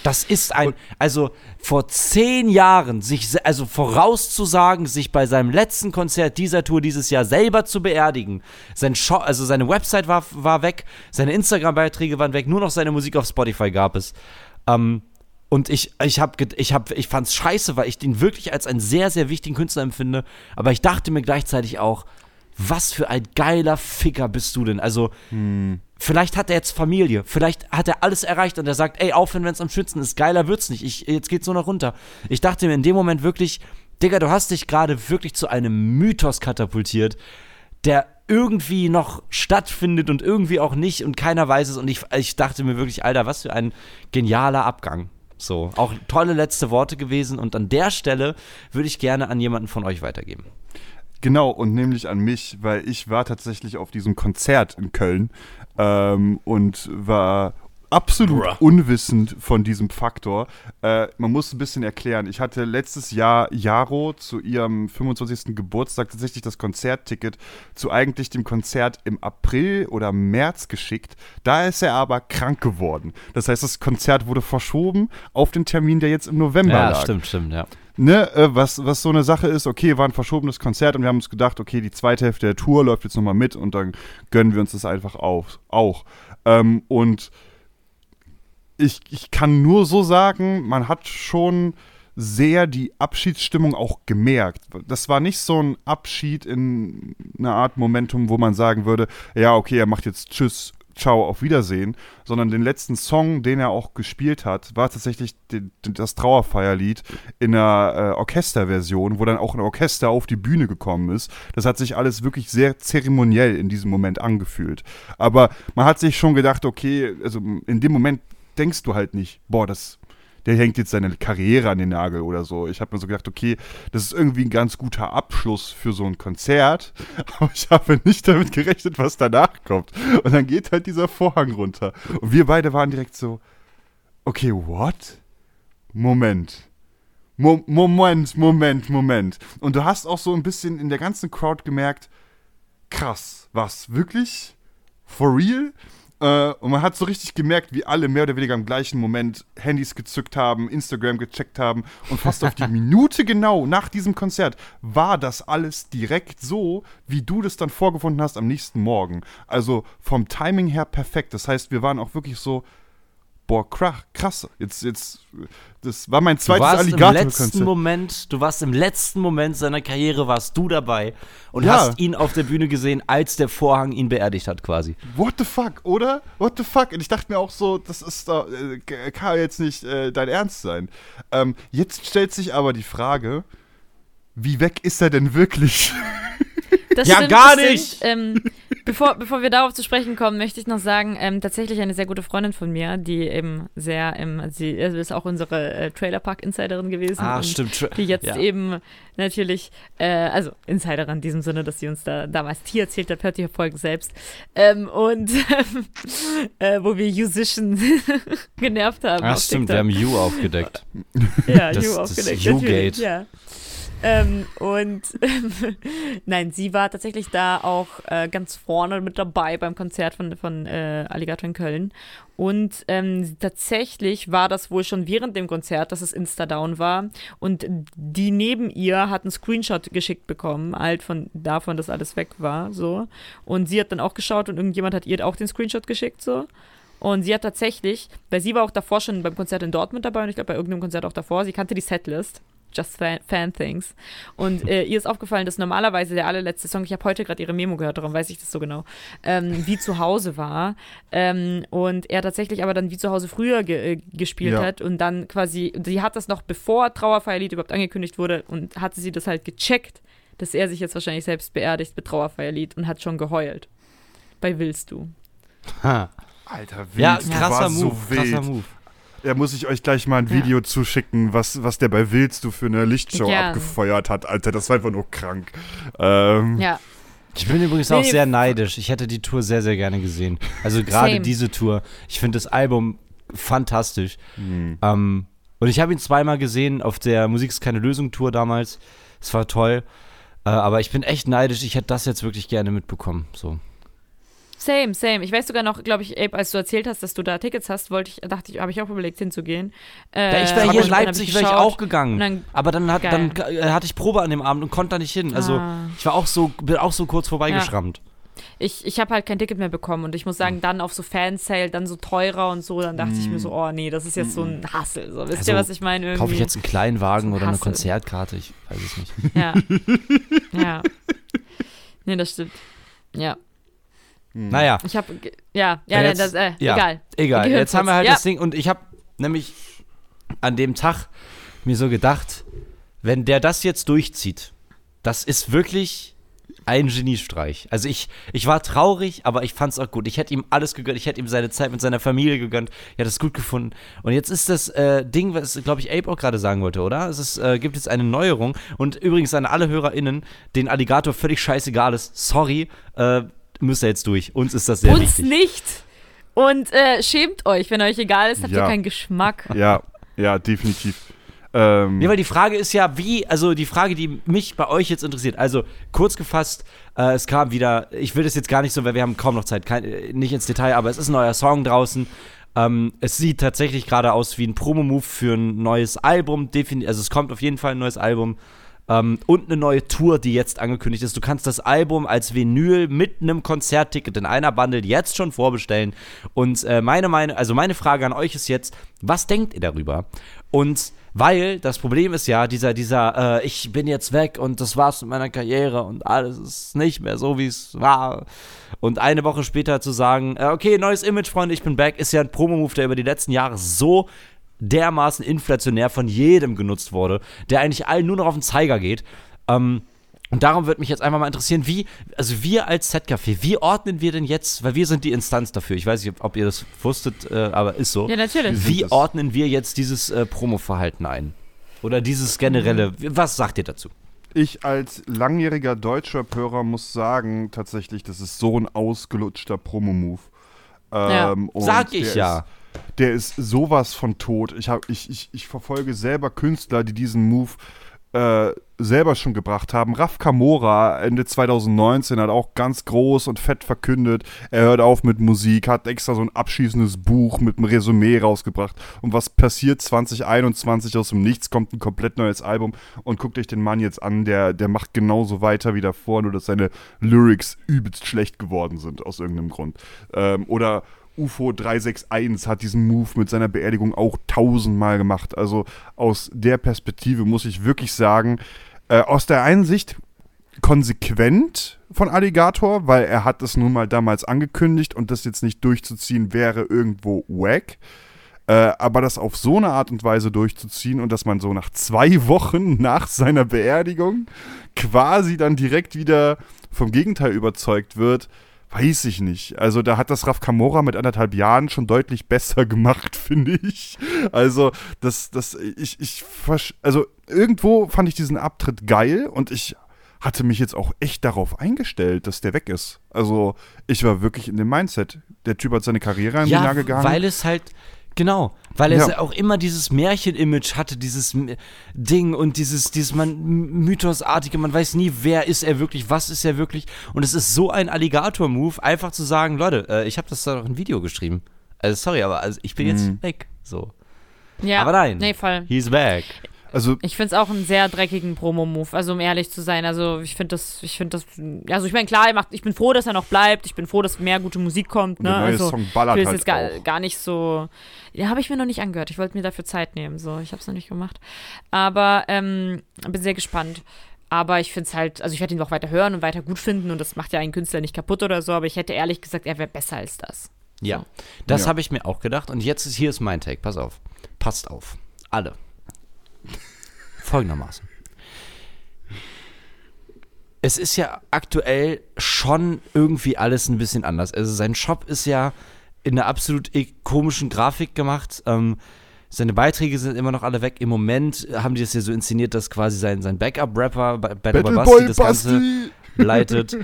Das ist ein, also vor zehn Jahren, sich, also vorauszusagen, sich bei seinem letzten Konzert dieser Tour dieses Jahr selber zu beerdigen. Sein Shop, also seine Website war, war weg, seine Instagram-Beiträge waren weg, nur noch seine Musik auf Spotify gab es. Ähm, und ich, ich hab, ich hab, ich fand's scheiße, weil ich den wirklich als einen sehr, sehr wichtigen Künstler empfinde. Aber ich dachte mir gleichzeitig auch, was für ein geiler Ficker bist du denn? Also, hm. vielleicht hat er jetzt Familie, vielleicht hat er alles erreicht und er sagt, ey, aufhören, wenn es am schönsten ist, geiler wird's nicht, ich, jetzt geht's nur noch runter. Ich dachte mir in dem Moment wirklich, Digga, du hast dich gerade wirklich zu einem Mythos katapultiert, der irgendwie noch stattfindet und irgendwie auch nicht und keiner weiß es und ich, ich dachte mir wirklich, Alter, was für ein genialer Abgang. So, auch tolle letzte Worte gewesen und an der Stelle würde ich gerne an jemanden von euch weitergeben. Genau, und nämlich an mich, weil ich war tatsächlich auf diesem Konzert in Köln ähm, und war absolut Bruh. unwissend von diesem Faktor. Äh, man muss ein bisschen erklären. Ich hatte letztes Jahr Jaro zu ihrem 25. Geburtstag tatsächlich das Konzertticket zu eigentlich dem Konzert im April oder März geschickt. Da ist er aber krank geworden. Das heißt, das Konzert wurde verschoben auf den Termin, der jetzt im November ja, lag. Ja, stimmt, stimmt, ja ne, äh, was, was so eine Sache ist, okay, war ein verschobenes Konzert und wir haben uns gedacht, okay, die zweite Hälfte der Tour läuft jetzt nochmal mit und dann gönnen wir uns das einfach auf, auch. Ähm, und ich, ich kann nur so sagen, man hat schon sehr die Abschiedsstimmung auch gemerkt. Das war nicht so ein Abschied in einer Art Momentum, wo man sagen würde, ja, okay, er macht jetzt Tschüss Ciao, auf Wiedersehen, sondern den letzten Song, den er auch gespielt hat, war tatsächlich das Trauerfeierlied in einer äh, Orchesterversion, wo dann auch ein Orchester auf die Bühne gekommen ist. Das hat sich alles wirklich sehr zeremoniell in diesem Moment angefühlt. Aber man hat sich schon gedacht, okay, also in dem Moment denkst du halt nicht, boah, das der hängt jetzt seine Karriere an den Nagel oder so. Ich habe mir so gedacht, okay, das ist irgendwie ein ganz guter Abschluss für so ein Konzert, aber ich habe nicht damit gerechnet, was danach kommt. Und dann geht halt dieser Vorhang runter. Und wir beide waren direkt so, okay, what? Moment. Mo Moment, Moment, Moment. Und du hast auch so ein bisschen in der ganzen Crowd gemerkt, krass, was, wirklich? For real? Äh, und man hat so richtig gemerkt, wie alle mehr oder weniger im gleichen Moment Handys gezückt haben, Instagram gecheckt haben und fast auf die Minute genau nach diesem Konzert war das alles direkt so, wie du das dann vorgefunden hast am nächsten Morgen. Also vom Timing her perfekt. Das heißt, wir waren auch wirklich so, boah, krass, jetzt, jetzt, das war mein zweites alligator im letzten Moment, Du warst im letzten Moment seiner Karriere, warst du dabei und ja. hast ihn auf der Bühne gesehen, als der Vorhang ihn beerdigt hat, quasi. What the fuck, oder? What the fuck? Und ich dachte mir auch so, das ist doch, äh, kann jetzt nicht äh, dein Ernst sein. Ähm, jetzt stellt sich aber die Frage, wie weg ist er denn wirklich? Das ja, stimmt, gar nicht! Sind, ähm, bevor, bevor wir darauf zu sprechen kommen, möchte ich noch sagen, ähm, tatsächlich eine sehr gute Freundin von mir, die eben sehr, ähm, sie ist auch unsere äh, Trailerpark-Insiderin gewesen. Ah, stimmt. Die jetzt ja. eben natürlich, äh, also Insiderin in diesem Sinne, dass sie uns da damals hier erzählt hat, hört die Folgen selbst. Ähm, und äh, wo wir Musician genervt haben. Ah, stimmt, wir haben You aufgedeckt. ja, das, You aufgedeckt. Das You-Gate. Ja. Ähm, und ähm, nein, sie war tatsächlich da auch äh, ganz vorne mit dabei beim Konzert von, von äh, Alligator in Köln. Und ähm, tatsächlich war das wohl schon während dem Konzert, dass es Insta-Down war. Und die neben ihr hat einen Screenshot geschickt bekommen, halt von davon, dass alles weg war. so. Und sie hat dann auch geschaut und irgendjemand hat ihr auch den Screenshot geschickt. so. Und sie hat tatsächlich, weil sie war auch davor schon beim Konzert in Dortmund dabei und ich glaube bei irgendeinem Konzert auch davor, sie kannte die Setlist just fan, fan things. Und äh, ihr ist aufgefallen, dass normalerweise der allerletzte Song, ich habe heute gerade ihre Memo gehört, darum weiß ich das so genau, ähm, wie zu Hause war. Ähm, und er tatsächlich aber dann wie zu Hause früher ge äh, gespielt Ja. hat und dann quasi, sie hat das noch bevor Trauerfeierlied überhaupt angekündigt wurde und hatte sie das halt gecheckt, dass er sich jetzt wahrscheinlich selbst beerdigt mit Trauerfeierlied und hat schon geheult. Bei Willst du. Ha. Alter, wild. Ja, krasser Move, so wild. krasser Move. Ja, muss ich euch gleich mal ein Ja. Video zuschicken, was, was der bei Willst du für eine Lichtshow Gern. abgefeuert hat. Alter, das war einfach nur krank. Ähm, Ja, Ich bin übrigens auch sehr neidisch. Ich hätte die Tour sehr, sehr gerne gesehen. Also gerade diese Tour. Ich finde das Album fantastisch. hm. Ähm, und ich habe ihn zweimal gesehen auf der Musik ist keine Lösung Tour damals. Es war toll. Äh, aber ich bin echt neidisch. Ich hätte das jetzt wirklich gerne mitbekommen. So. Same, same. Ich weiß sogar noch, glaube ich, Abe, als du erzählt hast, dass du da Tickets hast, wollte ich, dachte ich, habe ich auch überlegt hinzugehen. Äh, Ja, ich wäre hier in Leipzig, wäre ich auch gegangen. dann- aber dann, hat, dann äh, hatte ich Probe an dem Abend und konnte da nicht hin. Also Ah. ich war auch so, bin auch so kurz vorbeigeschrammt. Ich, ich habe halt kein Ticket mehr bekommen und ich muss sagen, dann auf so Fansale, dann so teurer und so, dann dachte ich mir so, oh nee, das ist jetzt so ein Hassel. So, wisst Also, ihr, was ich meine? Irgendwie. Kaufe ich jetzt einen kleinen Wagen ein oder eine. Konzertkarte? Ich weiß es nicht. Ja. ja. Nee, das stimmt. Ja. Naja. Ich habe, ja, ja, jetzt- das, äh, ja. egal. Egal, Gehirnfurz. jetzt haben wir halt Ja. das Ding und ich habe nämlich an dem Tag mir so gedacht, wenn der das jetzt durchzieht, das ist wirklich ein Geniestreich. Also ich, ich war traurig, aber ich fand es auch gut. Ich hätte ihm alles gegönnt. Ich hätte ihm seine Zeit mit seiner Familie gegönnt. Ich hätte es gut gefunden. Und jetzt ist das äh, Ding, was, glaube ich, Abe auch gerade sagen wollte, oder? Es ist, äh, gibt jetzt eine Neuerung. Und übrigens an alle HörerInnen, den Alligator völlig scheißegal ist. Sorry, äh, müsst ihr jetzt durch. Uns ist das sehr Uns wichtig. nicht. Und äh, schämt euch, wenn euch egal ist, habt Ja. ihr keinen Geschmack. Ja, ja, definitiv. Ähm, Ja, weil die Frage ist ja, wie, also die Frage, die mich bei euch jetzt interessiert, also kurz gefasst, äh, es kam wieder, ich will das jetzt gar nicht so, weil wir haben kaum noch Zeit, kein, äh, nicht ins Detail, aber es ist ein neuer Song draußen. Ähm, es sieht tatsächlich gerade aus wie ein Promo-Move für ein neues Album, defini also es kommt auf jeden Fall ein neues Album. Ähm, und eine neue Tour, die jetzt angekündigt ist. Du kannst das Album als Vinyl mit einem Konzertticket in einer Bundle jetzt schon vorbestellen. Und äh, meine Meinung, also meine Frage an euch ist jetzt, was denkt ihr darüber? Und weil das Problem ist ja, dieser, dieser, äh, ich bin jetzt weg und das war's mit meiner Karriere und alles ist nicht mehr so, wie es war. Und eine Woche später zu sagen, äh, okay, neues Image, Freunde, ich bin back, ist ja ein Promo-Move, der über die letzten Jahre so dermaßen inflationär von jedem genutzt wurde, der eigentlich allen nur noch auf den Zeiger geht. Ähm, und darum würde mich jetzt einfach mal interessieren, wie, also wir als Z-Café, wie ordnen wir denn jetzt, weil wir sind die Instanz dafür, ich weiß nicht, ob ihr das wusstet, äh, aber ist so. Ja, natürlich. Wie ordnen wir jetzt dieses äh, Promo-Verhalten ein? Oder dieses generelle, was sagt ihr dazu? Ich als langjähriger deutscher Hörer muss sagen, tatsächlich, das ist so ein ausgelutschter Promo-Move. Ja. Ähm, und Sag ich ja. Ist, der ist sowas von tot. Ich, hab, ich, ich, ich verfolge selber Künstler, die diesen Move äh, selber schon gebracht haben. Raf Kamora Ende 2019 hat auch ganz groß und fett verkündet, er hört auf mit Musik, hat extra so ein abschließendes Buch mit einem Resümee rausgebracht. Und was passiert 2021 aus dem Nichts? Kommt ein komplett neues Album und guckt euch den Mann jetzt an, der, der macht genauso weiter wie davor, nur dass seine Lyrics übelst schlecht geworden sind aus irgendeinem Grund. Ähm, oder UFO 361 hat diesen Move mit seiner Beerdigung auch tausendmal gemacht. Also aus der Perspektive muss ich wirklich sagen, äh, aus der einen Sicht konsequent von Alligator, weil er hat es nun mal damals angekündigt und das jetzt nicht durchzuziehen wäre irgendwo wack. Äh, aber das auf so eine Art und Weise durchzuziehen und dass man so nach zwei Wochen nach seiner Beerdigung quasi dann direkt wieder vom Gegenteil überzeugt wird, weiß ich nicht. Also da hat das Raf Kamora mit anderthalb Jahren schon deutlich besser gemacht, finde ich. Also das, das, ich, ich, also irgendwo fand ich diesen Abtritt geil und ich hatte mich jetzt auch echt darauf eingestellt, dass der weg ist. Also ich war wirklich in dem Mindset. Der Typ hat seine Karriere an die Ja, Nagel gehangen. weil es halt, genau, weil es Ja. auch immer dieses Märchen-Image hatte, dieses M- Ding und dieses, dieses man, Mythosartige, man weiß nie, wer ist er wirklich, was ist er wirklich. Und es ist so ein Alligator-Move, einfach zu sagen, Leute, äh, ich habe das da noch ein Video geschrieben. Also sorry, aber also ich bin Mhm. jetzt weg. So. Ja. Aber nein. Nee, voll. He's back. Also Ich finde es auch einen sehr dreckigen Promo-Move, also um ehrlich zu sein. Also ich finde das, ich finde das, also ich meine, klar, er macht, ich bin froh, dass er noch bleibt. Ich bin froh, dass mehr gute Musik kommt. Ne? der neue also, Song ballert ich will halt jetzt gar, auch. gar nicht so. Ja, habe ich mir noch nicht angehört. Ich wollte mir dafür Zeit nehmen. So, ich habe es noch nicht gemacht. Aber ähm, bin sehr gespannt. Aber ich finde es halt, also ich werde ihn noch weiter hören und weiter gut finden und das macht ja einen Künstler nicht kaputt oder so. Aber ich hätte ehrlich gesagt, er wäre besser als das. Ja, So. das Ja. habe ich mir auch gedacht. Und jetzt ist hier ist mein Take. Pass auf. Passt auf. Alle. Folgendermaßen. Es ist ja aktuell schon irgendwie alles ein bisschen anders. Also sein Shop ist ja in einer absolut e- komischen Grafik gemacht. Ähm, seine Beiträge sind immer noch alle weg. Im Moment haben die es ja so inszeniert, dass quasi sein, sein Backup-Rapper, Ba- Battle Boy Basti, das Ganze leitet.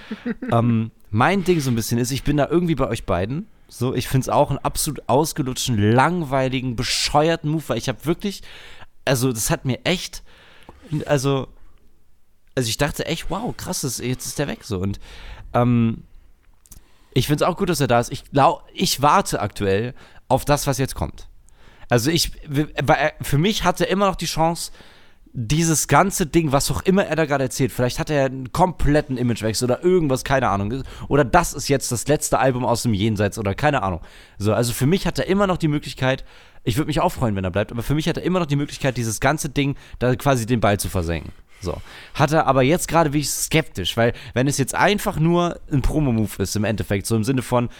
ähm, mein Ding so ein bisschen ist, ich bin da irgendwie bei euch beiden. So, ich finde es auch einen absolut ausgelutschten, langweiligen, bescheuerten Move, weil ich habe wirklich, also das hat mir echt, also, also ich dachte echt, wow, krass, das, jetzt ist der weg so und ähm, ich finde es auch gut, dass er da ist. Ich glaube, ich warte aktuell auf das, was jetzt kommt. Also ich, weil für mich hat er immer noch die Chance, dieses ganze Ding, was auch immer er da gerade erzählt, vielleicht hat er einen kompletten Imagewechsel oder irgendwas, keine Ahnung. Oder das ist jetzt das letzte Album aus dem Jenseits oder keine Ahnung. So, also für mich hat er immer noch die Möglichkeit, ich würde mich auch freuen, wenn er bleibt, aber für mich hat er immer noch die Möglichkeit, dieses ganze Ding da quasi den Ball zu versenken. So. Hat er aber jetzt gerade bin ich skeptisch, weil wenn es jetzt einfach nur ein Promo-Move ist im Endeffekt, so im Sinne von,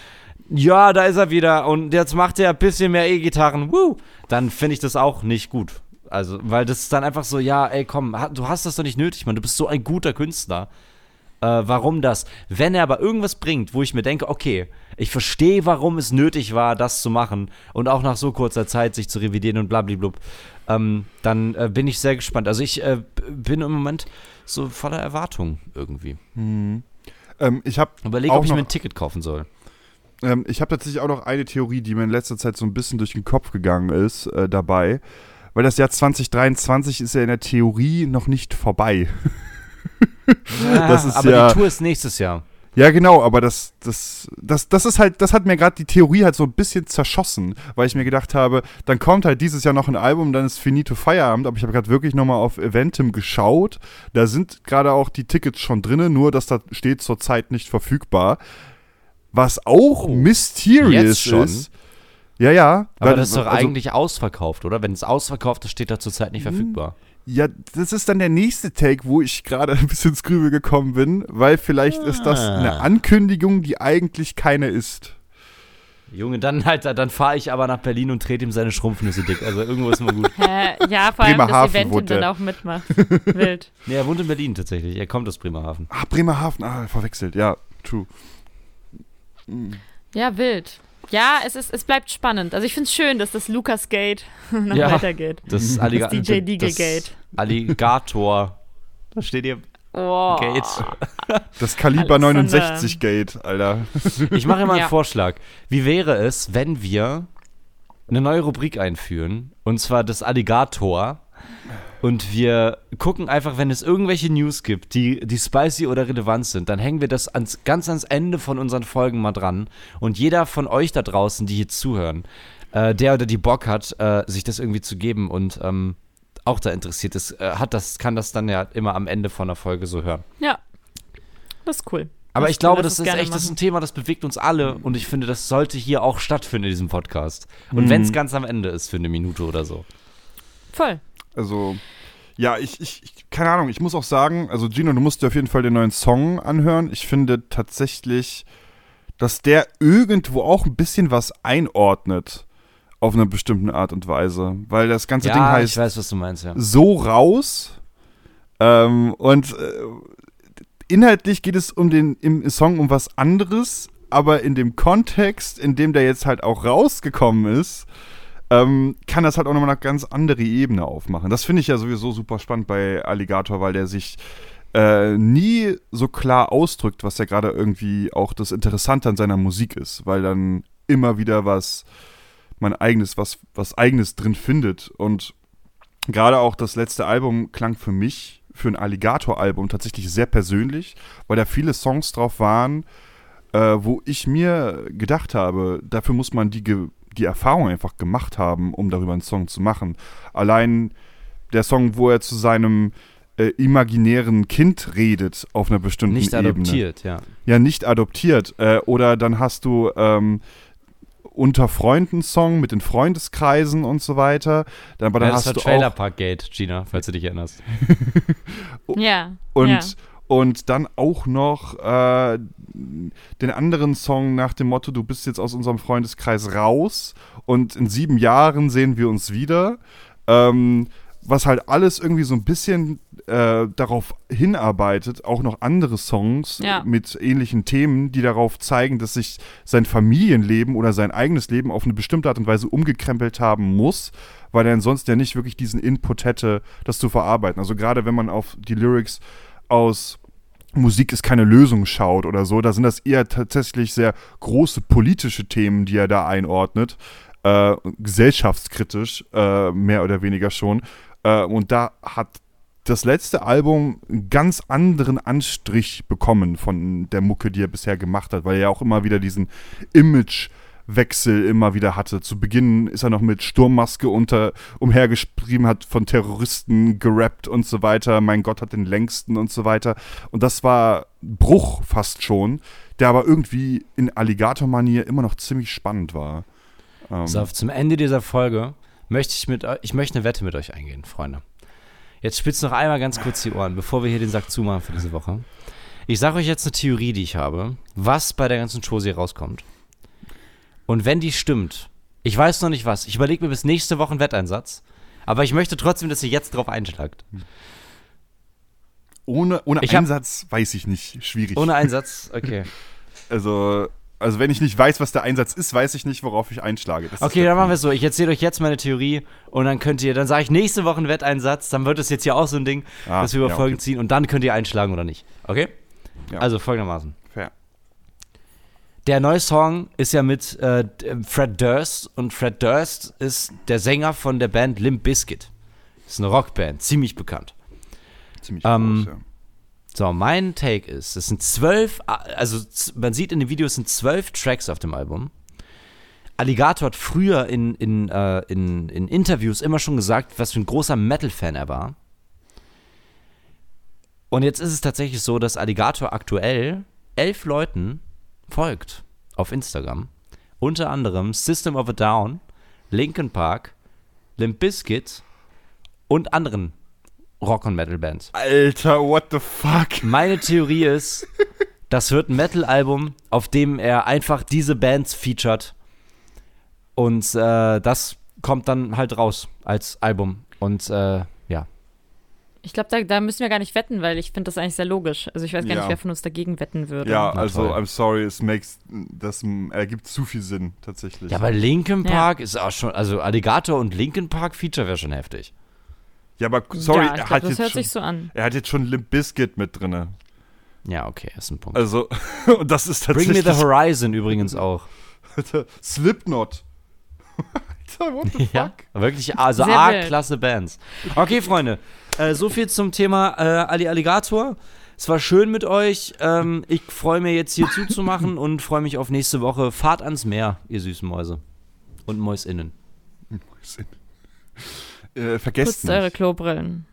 ja, da ist er wieder und jetzt macht er ein bisschen mehr E-Gitarren, woo, dann finde ich das auch nicht gut. Also, weil das ist dann einfach so, ja, ey, komm, du hast das doch nicht nötig, Mann, du bist so ein guter Künstler. Äh, warum das? Wenn er aber irgendwas bringt, wo ich mir denke, okay, ich verstehe, warum es nötig war, das zu machen und auch nach so kurzer Zeit sich zu revidieren und blablablub, ähm, dann äh, bin ich sehr gespannt. Also ich äh, bin im Moment so voller Erwartung irgendwie. Ähm, ich habe Überlege, Auch ob ich mir ein Ticket kaufen soll. ähm, ich hab tatsächlich auch noch eine Theorie, die mir in letzter Zeit so ein bisschen durch den Kopf gegangen ist, äh, dabei. Weil das Jahr 2023 ist ja in der Theorie noch nicht vorbei. Ist aber ja- die Tour ist nächstes Jahr. Ja, genau, aber das, das, das, das ist halt, das hat mir gerade die Theorie halt so ein bisschen zerschossen, weil ich mir gedacht habe, dann kommt halt dieses Jahr noch ein Album, dann ist Finito Feierabend, aber ich habe gerade wirklich nochmal auf Eventim geschaut. Da sind gerade auch die Tickets schon drinne, nur dass da steht zurzeit nicht verfügbar. Was auch Oh, mysterious ist. Ja, ja. Aber das ist doch also- eigentlich ausverkauft, oder? Wenn es ausverkauft ist, steht da zurzeit nicht verfügbar. Ja, das ist dann der nächste Take, wo ich gerade ein bisschen ins Grübel gekommen bin, weil vielleicht ist das Ah. eine Ankündigung, die eigentlich keine ist. Junge, dann halt, dann fahre ich aber nach Berlin und trete ihm seine Schrumpfnüsse dick. Also irgendwo ist immer gut. Hä? ja, vor allem das Bremerhaven Event wohnt dann auch mitmacht. Wild. nee, er wohnt in Berlin tatsächlich. Er kommt aus Bremerhaven. Ah, Bremerhaven, ah, verwechselt, ja, true. Ja, wild. Ja, es, ist, es bleibt spannend. Also ich finde es schön, dass das Lukas Gate noch Ja. weitergeht. Das, Das DJ das Deagle-Gate. Alligator. Da steht hier Oh. Gate. Das Kaliber Alexander. 69 Gate, Alter. Ich mache mal einen Ja. Vorschlag. Wie wäre es, wenn wir eine neue Rubrik einführen? Und zwar das Alligator. Und wir gucken einfach, wenn es irgendwelche News gibt, die, die spicy oder relevant sind, dann hängen wir das ans, ganz ans Ende von unseren Folgen mal dran. Und jeder von euch da draußen, die hier zuhören, äh, der oder die Bock hat, äh, sich das irgendwie zu geben und ähm, auch da interessiert ist, äh, hat das, kann das dann ja immer am Ende von der Folge so hören. Ja. Das ist cool. Aber Das ich glaube, das ist echt gerne das ist ein machen. Thema, das bewegt uns alle und ich finde, das sollte hier auch stattfinden in diesem Podcast. Und Mhm. wenn es ganz am Ende ist für eine Minute oder so. Voll. Also, ja, ich, ich, ich, keine Ahnung, ich muss auch sagen, also Gino, du musst dir auf jeden Fall den neuen Song anhören. Ich finde tatsächlich, dass der irgendwo auch ein bisschen was einordnet auf eine bestimmte Art und Weise. Weil das ganze Ding Ja, heißt ich weiß, was du meinst, ja. so raus. Ähm, und äh, inhaltlich geht es um den im Song um was anderes, aber in dem Kontext, in dem der jetzt halt auch rausgekommen ist, ähm, kann das halt auch nochmal eine ganz andere Ebene aufmachen. Das finde ich ja sowieso super spannend bei Alligator, weil der sich äh, nie so klar ausdrückt, was ja gerade irgendwie auch das Interessante an seiner Musik ist, weil dann immer wieder was mein eigenes, was, was eigenes drin findet. Und gerade auch das letzte Album klang für mich, für ein Alligator-Album, tatsächlich sehr persönlich, weil da viele Songs drauf waren, äh, wo ich mir gedacht habe, dafür muss man die, die Erfahrung einfach gemacht haben, um darüber einen Song zu machen. Allein der Song, wo er zu seinem äh, imaginären Kind redet auf einer bestimmten Nicht Ebene. adoptiert, ja. Ja, nicht adoptiert. Äh, oder dann hast du ähm, unter Freunden Song mit den Freundeskreisen und so weiter. Dann, aber dann ja das hast war du Trailer Park Gate, Gina, falls du dich erinnerst. Ja. und ja. und dann auch noch äh, den anderen Song nach dem Motto: Du bist jetzt aus unserem Freundeskreis raus und in sieben Jahren sehen wir uns wieder. Ähm, was halt alles irgendwie so ein bisschen äh, darauf hinarbeitet, auch noch andere Songs Ja. mit ähnlichen Themen, die darauf zeigen, dass sich sein Familienleben oder sein eigenes Leben auf eine bestimmte Art und Weise umgekrempelt haben muss, weil er ansonsten ja nicht wirklich diesen Input hätte, das zu verarbeiten. Also gerade wenn man auf die Lyrics aus Musik ist keine Lösung schaut oder so, da sind das eher tatsächlich sehr große politische Themen, die er da einordnet, äh, gesellschaftskritisch, äh, mehr oder weniger schon. Äh, und da hat das letzte Album einen ganz anderen Anstrich bekommen von der Mucke, die er bisher gemacht hat, weil er ja auch immer wieder diesen Imagewechsel immer wieder hatte. Zu Beginn ist er noch mit Sturmmaske unter, umhergeschrieben, hat von Terroristen gerappt und so weiter. Mein Gott hat den längsten und so weiter. Und das war Bruch fast schon, der aber irgendwie in Alligator-Manier immer noch ziemlich spannend war. Ähm, So, zum Ende dieser Folge möchte ich mit ich möchte eine Wette mit euch eingehen, Freunde. Jetzt spitzt noch einmal ganz kurz die Ohren, bevor wir hier den Sack zumachen für diese Woche. Ich sage euch jetzt eine Theorie, die ich habe, was bei der ganzen Chose hier rauskommt. Und wenn die stimmt, ich weiß noch nicht was, ich überlege mir bis nächste Woche einen Wetteinsatz, aber ich möchte trotzdem, dass ihr jetzt drauf einschlagt. ohne ohne Ich hab- Einsatz weiß ich nicht. Schwierig. Ohne Einsatz, okay. Also, also wenn ich nicht weiß, was der Einsatz ist, weiß ich nicht, worauf ich einschlage. Das Okay, dann machen wir es so. Ich erzähle euch jetzt meine Theorie und dann könnt ihr, dann sage ich nächste Woche einen Wetteinsatz, dann wird es jetzt hier auch so ein Ding, Ah, dass wir über ja, Folgen okay. ziehen und dann könnt ihr einschlagen oder nicht. Okay? Ja. Also folgendermaßen. Fair. Der neue Song ist ja mit äh, Fred Durst und Fred Durst ist der Sänger von der Band Limp Bizkit. Ist eine Rockband, ziemlich bekannt. Ziemlich Ähm, groß, ja. So, mein Take ist, es sind zwölf, also man sieht in dem Video, es sind zwölf Tracks auf dem Album. Alligator hat früher in, in, äh, in, in Interviews immer schon gesagt, was für ein großer Metal-Fan er war. Und jetzt ist es tatsächlich so, dass Alligator aktuell elf Leuten folgt auf Instagram. Unter anderem System of a Down, Linkin Park, Limp Bizkit und anderen Rock- und Metal-Bands. Alter, what the fuck? Meine Theorie ist, das wird ein Metal-Album, auf dem er einfach diese Bands featured. Und äh, das kommt dann halt raus als Album. Und äh, ja. Ich glaube, da, da müssen wir gar nicht wetten, weil ich finde das eigentlich sehr logisch. Also ich weiß gar Ja. nicht, wer von uns dagegen wetten würde. Ja, also. I'm sorry, es makes, das ergibt zu viel Sinn, tatsächlich. Ja, aber Linkin Ja. Park ist auch schon, also Alligator und Linkin Park Feature wäre schon heftig. Ja, aber sorry, ja, ich er, glaub, hat das jetzt hört schon, sich so an. er hat jetzt schon Limp Bizkit mit drinne. Ja, okay, ist ein Punkt. Also, und das ist Bring Me tatsächlich the Horizon übrigens auch. Alter, Slipknot. Alter, what the fuck? Ja, wirklich, also. A-Klasse Bands. Okay, Freunde, äh, so viel zum Thema äh, Ali Alligator. Es war schön mit euch. Ähm, ich freue mich jetzt hier zuzumachen und freue mich auf nächste Woche. Fahrt ans Meer, ihr süßen Mäuse. Und Mäusinnen. Äh, vergesst Putzt eure nicht. Klobrillen.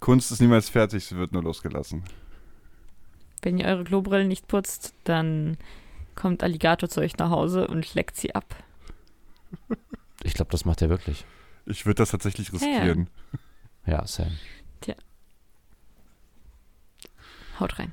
Kunst ist niemals fertig, sie wird nur losgelassen. Wenn ihr eure Klobrillen nicht putzt, dann kommt Alligator zu euch nach Hause und leckt sie ab. Ich glaube, das macht er wirklich. Ich würde das tatsächlich ja. riskieren. Ja, Sam. Haut rein.